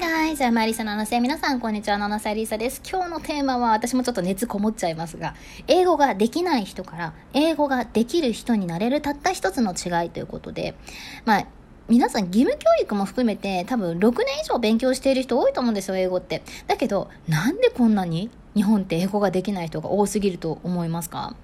guys! マリサののせ皆さん、こんにちは。七瀬りさです。今日のテーマは、私もちょっと熱こもっちゃいますが、英語ができない人から、英語ができる人になれるたった一つの違いということで、まあ、皆さん義務教育も含めて多分6年以上勉強している人多いと思うんですよ、英語って。だけど、なんでこんなに日本って英語ができない人が多すぎると思いますか？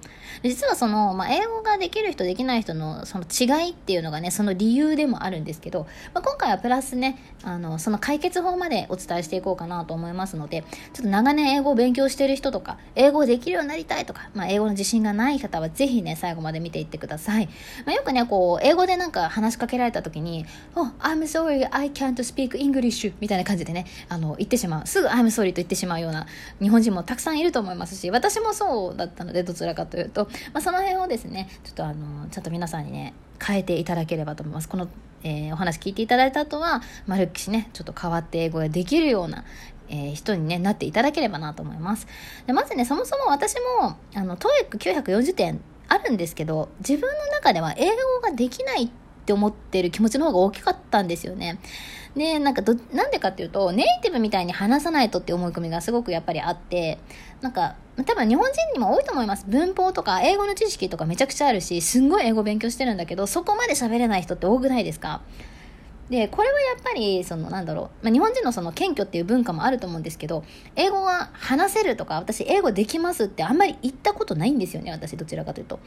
実はその、まあ、英語ができる人できない人のその違いっていうのがねその理由でもあるんですけど、まあ、今回はプラスねあのその解決法までお伝えしていこうかなと思いますのでちょっと長年英語を勉強してる人とか英語できるようになりたいとか、まあ、英語の自信がない方はぜひね最後まで見ていってください、まあ、よくねこう英語でなんか話しかけられた時に「Oh I'm sorry I can't speak English」みたいな感じでねあの言ってしまう。すぐ「I'm sorry」と言ってしまうような日本人もたくさんいると思いますし私もそうだったのでどちらかというと、まあ、その辺をですねちょっとあのちゃんと皆さんにね変えていただければと思いますこの、えー、お話聞いていただいた後はマルキシねちょっと変わって英語ができるようなえー、人に、ね、なっていただければなと思います。でまずね、そもそも私も、あの、TOEIC940 点あるんですけど、自分の中では英語ができないってって思ってる気持ちの方が大きかったんですよね。で、なんかど、なんでかっていうと、ネイティブみたいに話さないとって思い込みがすごくやっぱりあって、なんか、多分日本人にも多いと思います。文法とか英語の知識とかめちゃくちゃあるし、すんごい英語勉強してるんだけど、そこまで喋れない人って多くないですか？で、これはやっぱり、その、なんだろう、まあ、日本人のその謙虚っていう文化もあると思うんですけど、英語が話せるとか、私英語できますってあんまり言ったことないんですよね、私どちらかというと。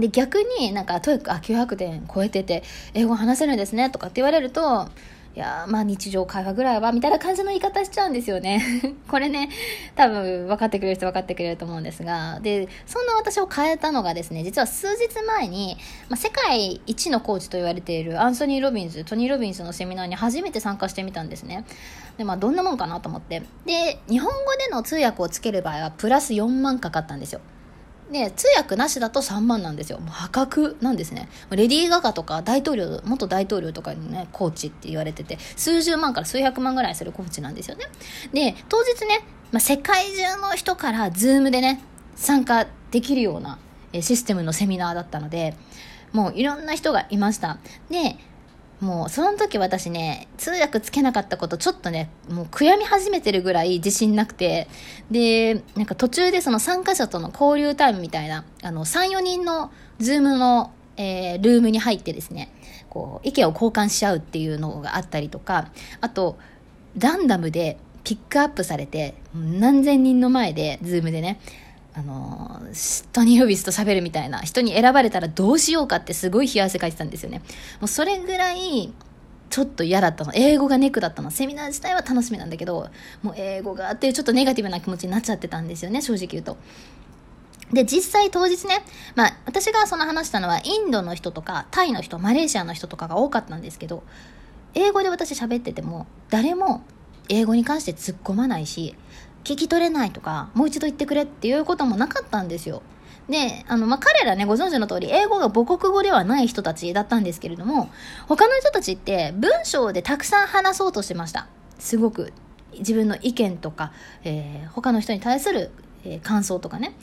で、逆になんか、 TOEIC、あ、900点超えてて、英語話せるんですね、とかって言われると、いやまあ日常会話ぐらいは、みたいな感じの言い方しちゃうんですよね。これね、多分分かってくれる人分かってくれると思うんですが、で、そんな私を変えたのがですね、実は数日前に、まあ、世界一のコーチと言われているアンソニー・ロビンズ、トニー・ロビンズのセミナーに初めて参加してみたんですね。で、まあどんなもんかなと思って。で、日本語での通訳をつける場合はプラス4万かかったんですよ。で、通訳なしだと3万なんですよ。もう破格なんですね。レディー・ガガとか大統領、元大統領とかにね、コーチって言われてて、数十万から数百万ぐらいするコーチなんですよね。で、当日ね、まあ、世界中の人からズームでね、参加できるようなシステムのセミナーだったので、もういろんな人がいました。で、もうその時私ね、通訳つけなかったことちょっとね、もう悔やみ始めてるぐらい自信なくて、で、なんか途中でその参加者との交流タイムみたいな、あの、3、4人のズームの、えー、ルームに入ってですね、こう、意見を交換し合うっていうのがあったりとか、あと、ランダムでピックアップされて、何千人の前で、ズームでね、あのトニー・ロビンズと喋るみたいな人に選ばれたらどうしようかってすごい冷や汗かいてたんですよね。もうそれぐらいちょっと嫌だったの。英語がネックだったの。セミナー自体は楽しみなんだけど、もう英語がっていうちょっとネガティブな気持ちになっちゃってたんですよね、正直言うと。で、実際当日ね、まあ、私がその話したのは、インドの人とか、タイの人、マレーシアの人とかが多かったんですけど、英語で私喋ってても、誰も英語に関して突っ込まないし、聞き取れないとか、もう一度言ってくれっていうこともなかったんですよ。で、あの、まあ、彼らね、ご存知の通り、英語が母国語ではない人たちだったんですけれども、他の人たちって文章でたくさん話そうとしてました。すごく。自分の意見とか、えー、他の人に対する、えー、感想とかね。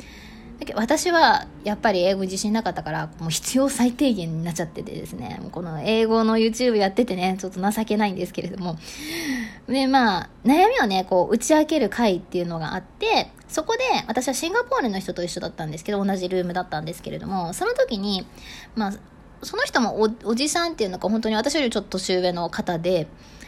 私はやっぱり英語自信なかったからもう必要最低限になっちゃっててですね。この英語の YouTube やっててねちょっと情けないんですけれども。でまあ悩みをねこう打ち明ける会っていうのがあってそこで私はシンガポールの人と一緒だったんですけど同じルームだったんですけれどもその時にまあその人もおおじさんっていうのか本当に私よりちょっと年上の方で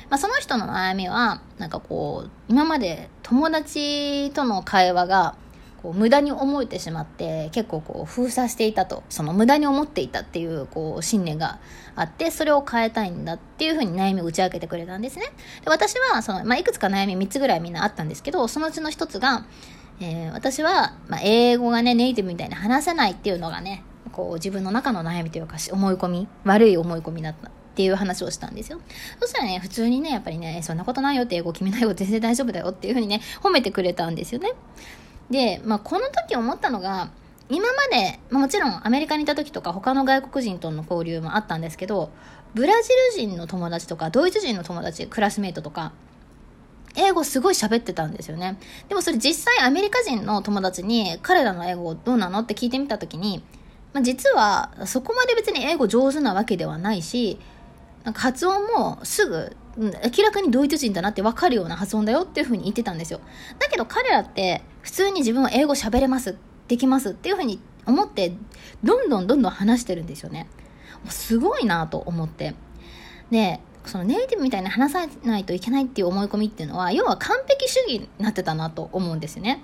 まあ、その人の悩みはなんかこう今まで友達との会話がこう無駄に思えてしまって結構こう封鎖していたとその無駄に思っていたっていうこう信念があってそれを変えたいんだっていうふうに悩みを打ち明けてくれたんですねで私はその、まあ、いくつか悩み3つぐらいみんなあったんですけどそのうちの1つが、えー、私は、まあ、英語がねネイティブみたいに話せないっていうのがねこう自分の中の悩みというか思い込み悪い思い込みだったっていう話をしたんですよ。そしたらね、普通にね、やっぱりね、そんなことないよって英語決めないよ、全然大丈夫だよっていうふうにね、褒めてくれたんですよね。で、まあ、この時思ったのが、今まで、まあ、もちろんアメリカにいた時とか他の外国人との交流もあったんですけど、ブラジル人の友達とか、ドイツ人の友達、クラスメイトとか、英語すごい喋ってたんですよね。でもそれ実際アメリカ人の友達に彼らの英語どうなの？って聞いてみた時に、まあ、実はそこまで別に英語上手なわけではないし、なんか発音もすぐ明らかにドイツ人だなって分かるような発音だよっていうふうに言ってたんですよ。だけど彼らって普通に自分は英語喋れます、できますっていうふうに思って、どんどんどんどん話してるんですよね。すごいなと思って。で、そのネイティブみたいに話さないといけないっていう思い込みっていうのは、要は完璧主義になってたなと思うんですよね。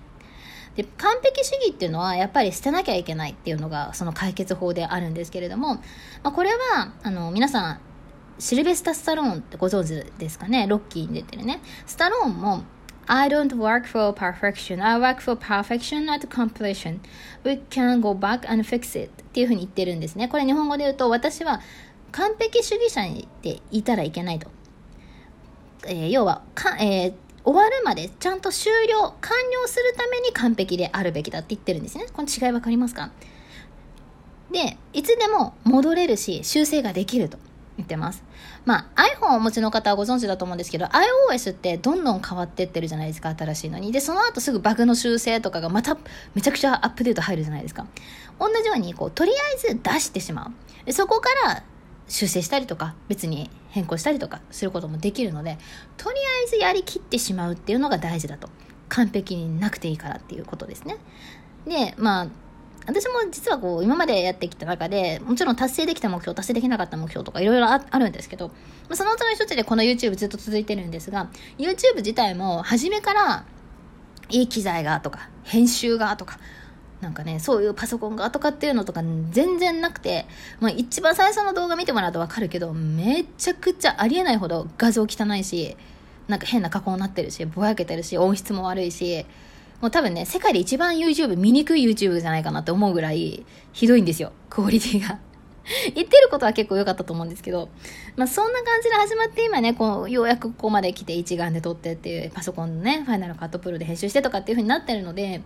で完璧主義っていうのはやっぱり捨てなきゃいけないっていうのがその解決法であるんですけれども、まあ、これはあの皆さんシルベスタ・スタローンってご存知ですかね？ロッキーに出てるねスタローンも I don't work for perfection. I work for perfection at completion. We can go back and fix it. っていうふうに言ってるんですね。これ日本語で言うと、私は完璧主義者でいたらいけないと。えー、要はか、えー、終わるまでちゃんと終了、完了するために完璧であるべきだって言ってるんですね。この違い分かりますか？で、いつでも戻れるし、修正ができると言ってます。まあ、iPhone をお持ちの方はご存知だと思うんですけど、iOS ってどんどん変わってってるじゃないですか、新しいのに。で、その後すぐバグの修正とかがまためちゃくちゃアップデート入るじゃないですか。同じように、こう、とりあえず出してしまう。でそこから修正したりとか、別に変更したりとかすることもできるので、とりあえずやりきってしまうっていうのが大事だと。完璧になくていいからっていうことですね。で、まあ、私も実はこう、今までやってきた中で、もちろん達成できた目標、達成できなかった目標とかいろいろあるんですけど、そのうちの一つでこの YouTube ずっと続いてるんですが、YouTube 自体も初めからいい機材がとか、編集がとか、なんかね、そういうパソコンがとかっていうのとか全然なくて、まあ一番最初の動画見てもらうとわかるけど、めちゃくちゃありえないほど画像汚いし、なんか変な加工になってるし、ぼやけてるし、音質も悪いし、もう多分ね、世界で一番 YouTube、見にくい YouTube じゃないかなって思うぐらいひどいんですよ、クオリティが。言ってることは結構良かったと思うんですけど、まあそんな感じで始まって今ね、こう、ようやくここまで来て一眼で撮ってっていう、パソコンのね、ファイナルカットプロで編集してとかっていう風になってるので、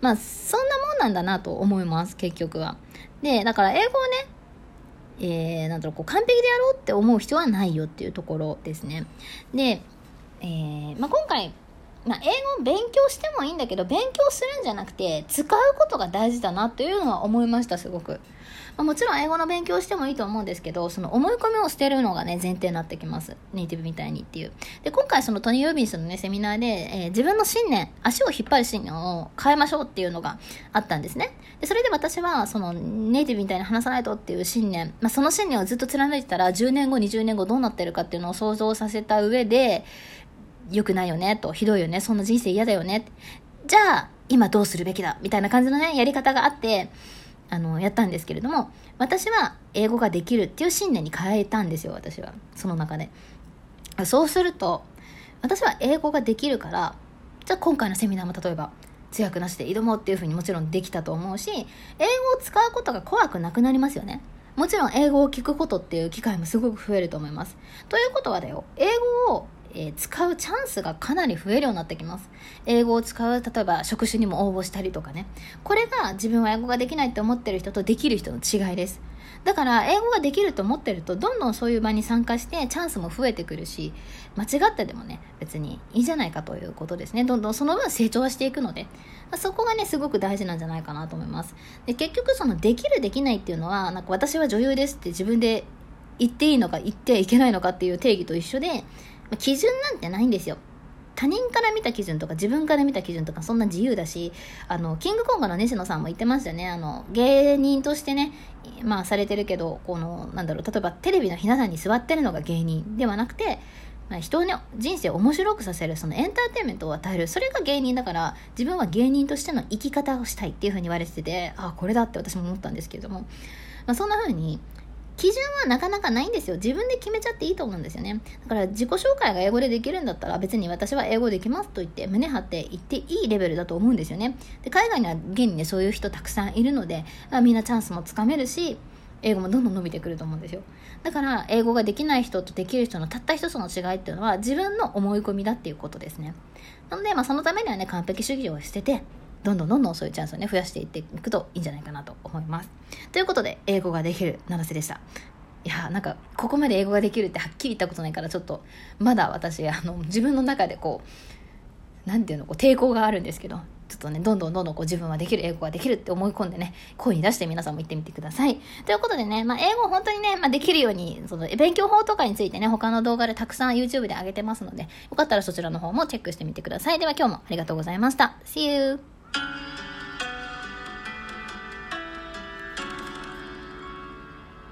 まあ、そんなもんなんだなと思います、結局は。で、だから英語をね、えー、なんだろう、こう、完璧でやろうって思う必要はないよっていうところですね。で、えー、まあ、今回、まあ、英語を勉強してもいいんだけど、勉強するんじゃなくて、使うことが大事だなというのは思いました、すごく。まあ、もちろん英語の勉強してもいいと思うんですけど、その思い込みを捨てるのがね、前提になってきます。ネイティブみたいにっていう。で、今回そのトニー・ロビンスのね、セミナーで、えー、自分の信念、足を引っ張る信念を変えましょうっていうのがあったんですね。で、それで私は、そのネイティブみたいに話さないとっていう信念、まあ、その信念をずっと貫いてたら、10年後、20年後どうなってるかっていうのを想像させた上で、良くないよね、と、ひどいよね、そんな人生嫌だよね。じゃあ、今どうするべきだ、みたいな感じのね、やり方があって、あの、やったんですけれども、私は英語ができるっていう信念に変えたんですよ、私は。その中で。そうすると、私は英語ができるから、じゃあ今回のセミナーも例えば、通訳なしで挑もうっていうふうにもちろんできたと思うし、英語を使うことが怖くなくなりますよね。もちろん英語を聞くことっていう機会もすごく増えると思います。ということはだよ、英語をえー、使うチャンスがかなり増えるようになってきます。英語を使う、例えば職種にも応募したりとかね。これが自分は英語ができないって思ってる人とできる人の違いです。だから、英語ができると思ってると、どんどんそういう場に参加して、チャンスも増えてくるし、間違ってでもね、別にいいじゃないかということですね。どんどんその分成長はしていくので、そこがね、すごく大事なんじゃないかなと思います。で、結局その、できるできないっていうのは、なんか私は女優ですって自分で言っていいのか言ってはいけないのかっていう定義と一緒で、基準なんてないんですよ。他人から見た基準とか自分から見た基準とかそんな自由だし、あの、キングコングの西野さんも言ってましたよね。あの、芸人としてね、まあされてるけど、この、なんだろう、例えばテレビのひな壇に座ってるのが芸人ではなくて、まあ、人の人生を面白くさせる、そのエンターテインメントを与える、それが芸人だから、自分は芸人としての生き方をしたいっていうふうに言われてて、ああ、これだって私も思ったんですけれども、まあ、そんな風に、基準はなかなかないんですよ。自分で決めちゃっていいと思うんですよね。だから自己紹介が英語でできるんだったら別に私は英語できますと言って胸張って言っていいレベルだと思うんですよね。で海外には現にねそういう人たくさんいるので、あみんなチャンスもつかめるし、英語もどんどん伸びてくると思うんですよ。だから英語ができない人とできる人のたった一つの違いっていうのは自分の思い込みだっていうことですね。なのでまあそのためにはね完璧主義を捨ててどんどんどんどんそういうチャンスをね増やしていっていくといいんじゃないかなと思います。ということで英語ができる七瀬でした。いやなんかここまで英語ができるってはっきり言ったことないからちょっとまだ私あの自分の中でこう何ていうのこう抵抗があるんですけどちょっとね、どんどんどんどんこう自分はできる、英語ができるって思い込んでね、声に出して皆さんも言ってみてください。ということでね、まあ、英語本当にね、まあ、できるように、その、勉強法とかについてね、他の動画でたくさん YouTube で上げてますので、よかったらそちらの方もチェックしてみてください。では今日もありがとうございました。See you! Thank you.